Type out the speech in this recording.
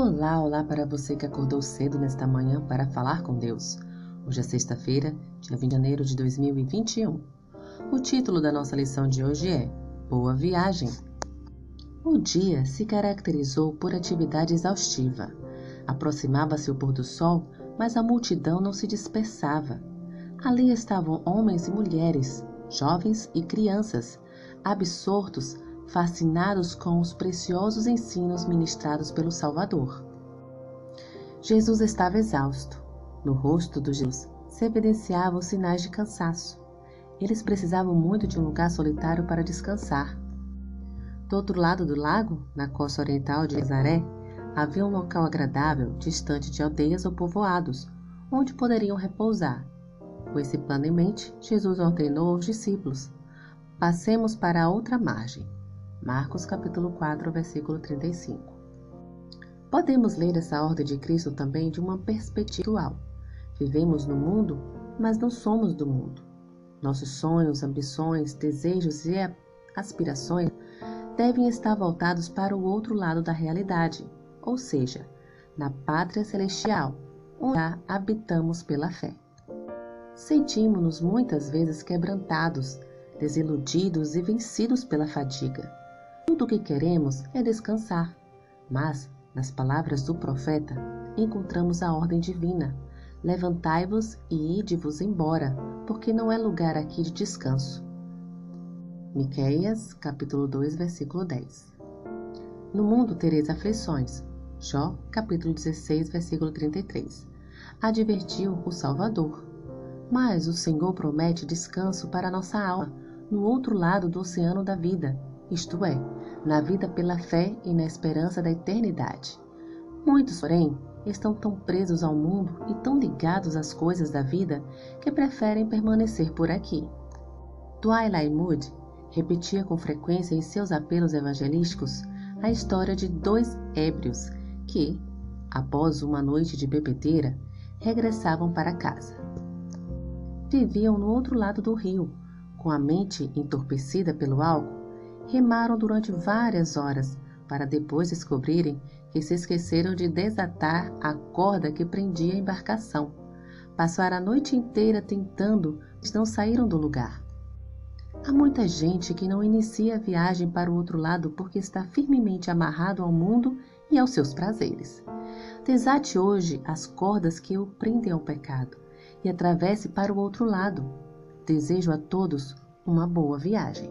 Olá, olá para você que acordou cedo nesta manhã para falar com Deus. Hoje é sexta-feira, dia 20 de janeiro de 2021. O título da nossa lição de hoje é Boa Viagem. O dia se caracterizou por atividade exaustiva. Aproximava-se o pôr do sol, mas a multidão não se dispersava. Ali estavam homens e mulheres, jovens e crianças, absortos fascinados com os preciosos ensinos ministrados pelo Salvador. Jesus estava exausto. No rosto dos Jesus se evidenciavam sinais de cansaço. Eles precisavam muito de um lugar solitário para descansar. Do outro lado do lago, na costa oriental de Nazaré, havia um local agradável, distante de aldeias ou povoados, onde poderiam repousar. Com esse plano em mente, Jesus ordenou aos discípulos: Passemos para a outra margem. Marcos capítulo 4, versículo 35. Podemos ler essa ordem de Cristo também de uma perspectiva atual. Vivemos no mundo, mas não somos do mundo. Nossos sonhos, ambições, desejos e aspirações devem estar voltados para o outro lado da realidade, ou seja, na pátria celestial, onde habitamos pela fé. Sentimos-nos muitas vezes quebrantados, desiludidos e vencidos pela fadiga. Tudo o que queremos é descansar, mas, nas palavras do profeta, encontramos a ordem divina: Levantai-vos e ide-vos embora, porque não é lugar aqui de descanso. Miqueias, capítulo 2, versículo 10. No mundo tereis aflições. Jó, capítulo 16, versículo 33. Advertiu o Salvador. Mas o Senhor promete descanso para nossa alma, no outro lado do oceano da vida, isto é, na vida pela fé e na esperança da eternidade. Muitos, porém, estão tão presos ao mundo e tão ligados às coisas da vida que preferem permanecer por aqui. Twilight Moody repetia com frequência em seus apelos evangelísticos a história de dois ébrios que, após uma noite de bebedeira, regressavam para casa. Viviam no outro lado do rio, com a mente entorpecida pelo álcool remaram durante várias horas, para depois descobrirem que se esqueceram de desatar a corda que prendia a embarcação. Passaram a noite inteira tentando, mas não saíram do lugar. Há muita gente que não inicia a viagem para o outro lado porque está firmemente amarrado ao mundo e aos seus prazeres. Desate hoje as cordas que o prendem ao pecado e atravesse para o outro lado. Desejo a todos uma boa viagem.